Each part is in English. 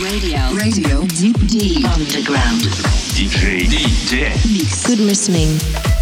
Radio. Radio. Deep Deep Underground. DJ DJ. Mix. Good listening.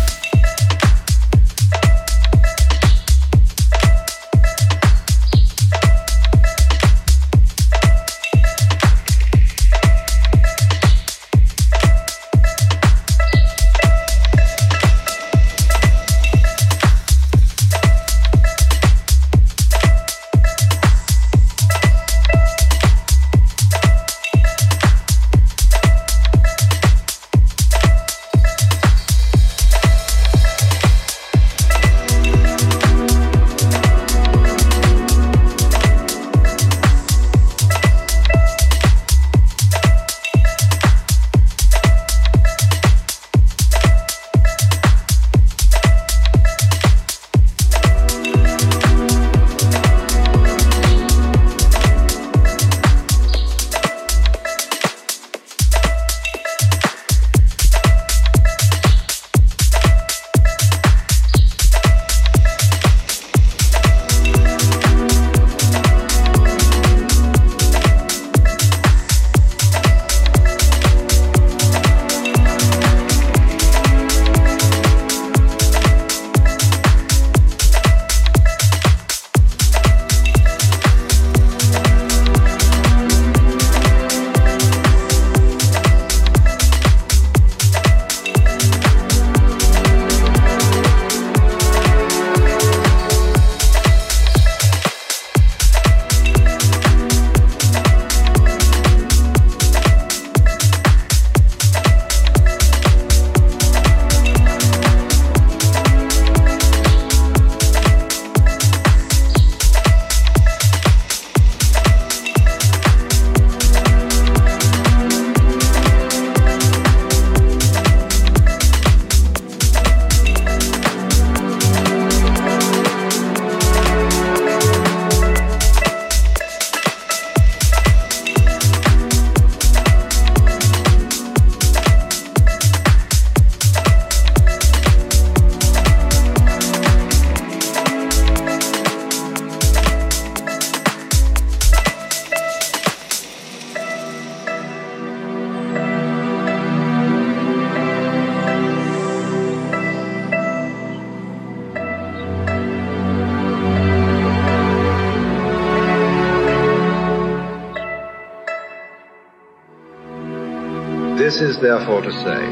This is therefore to say,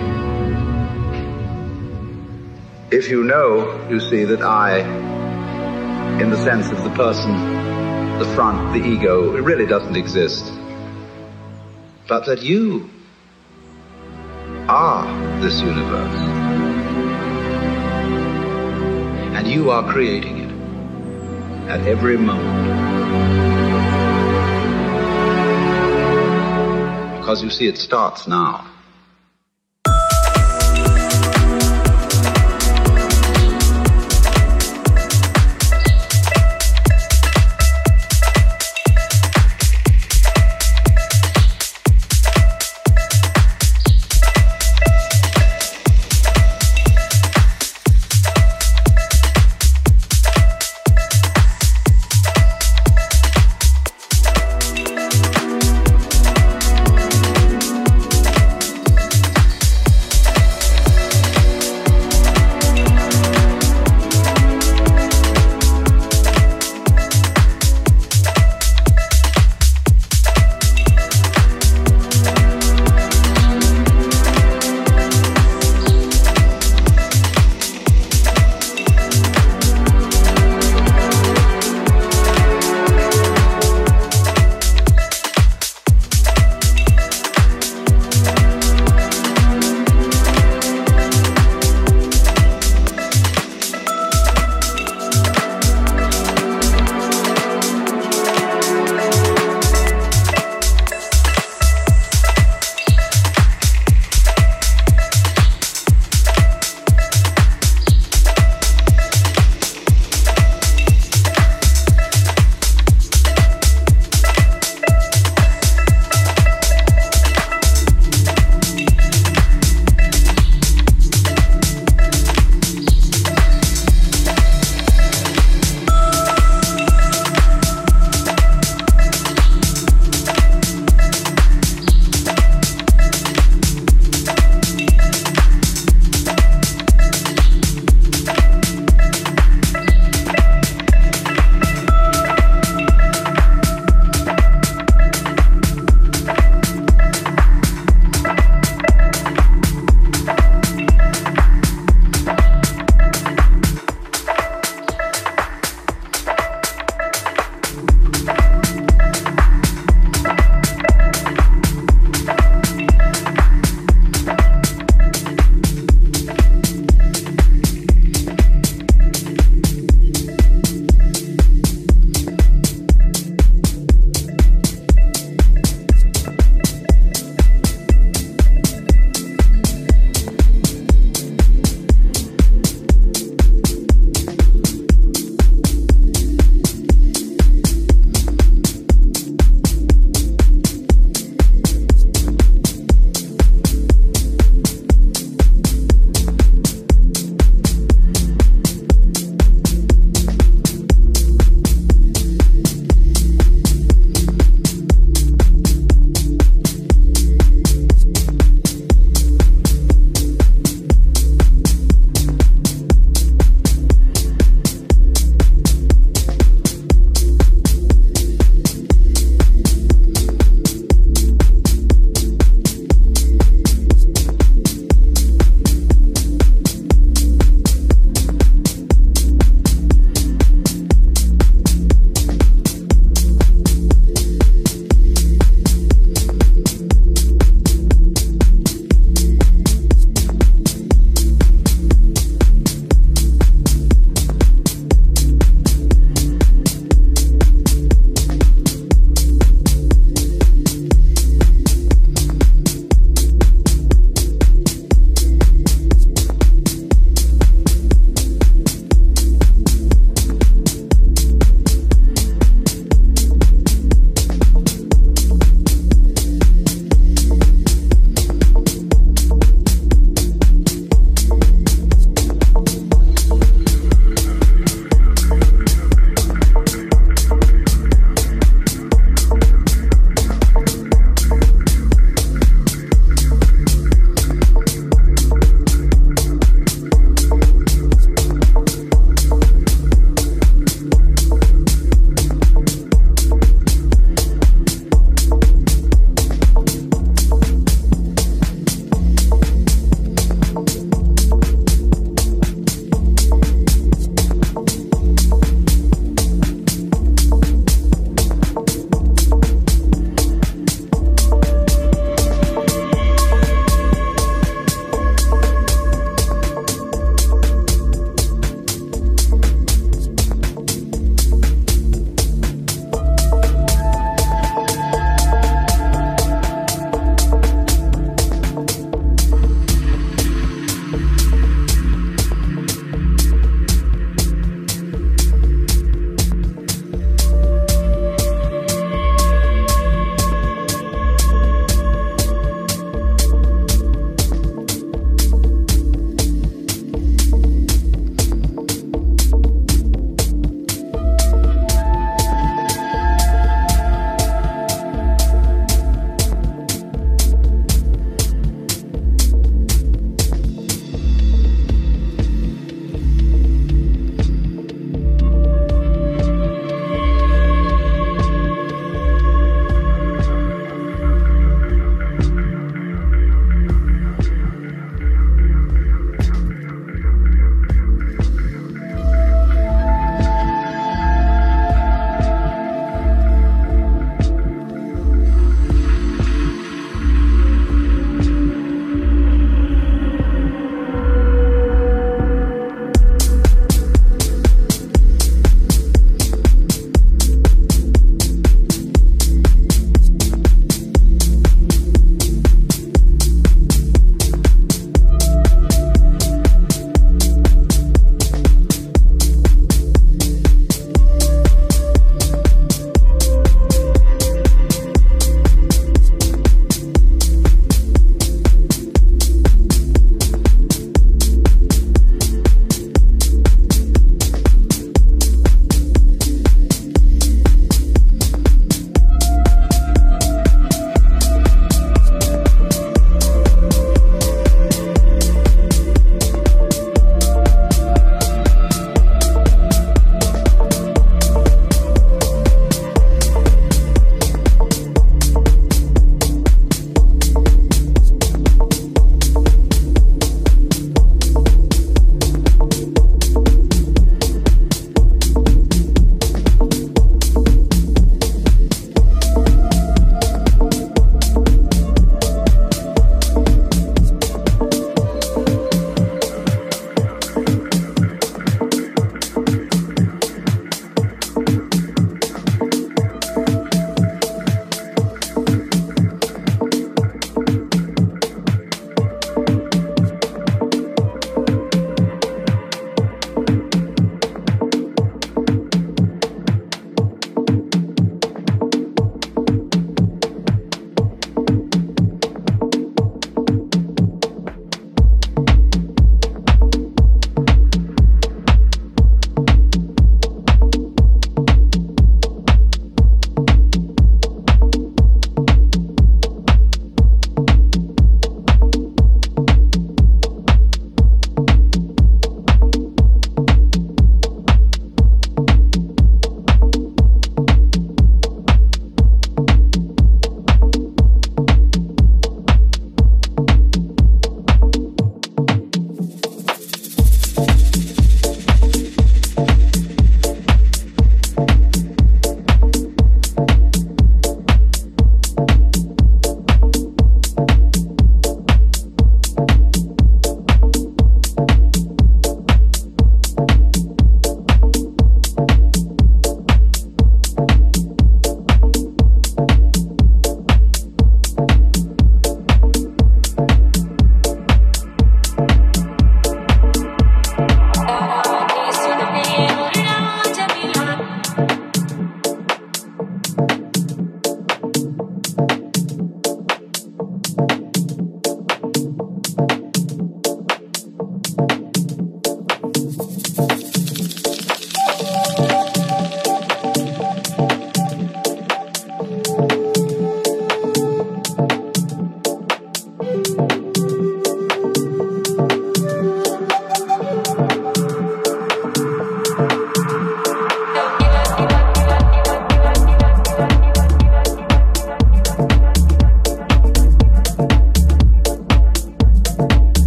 if you know, you see that I, in the sense of the person, the front, the ego, it really doesn't exist, but that you are this universe, and you are creating it at every moment. Because you see, it starts now.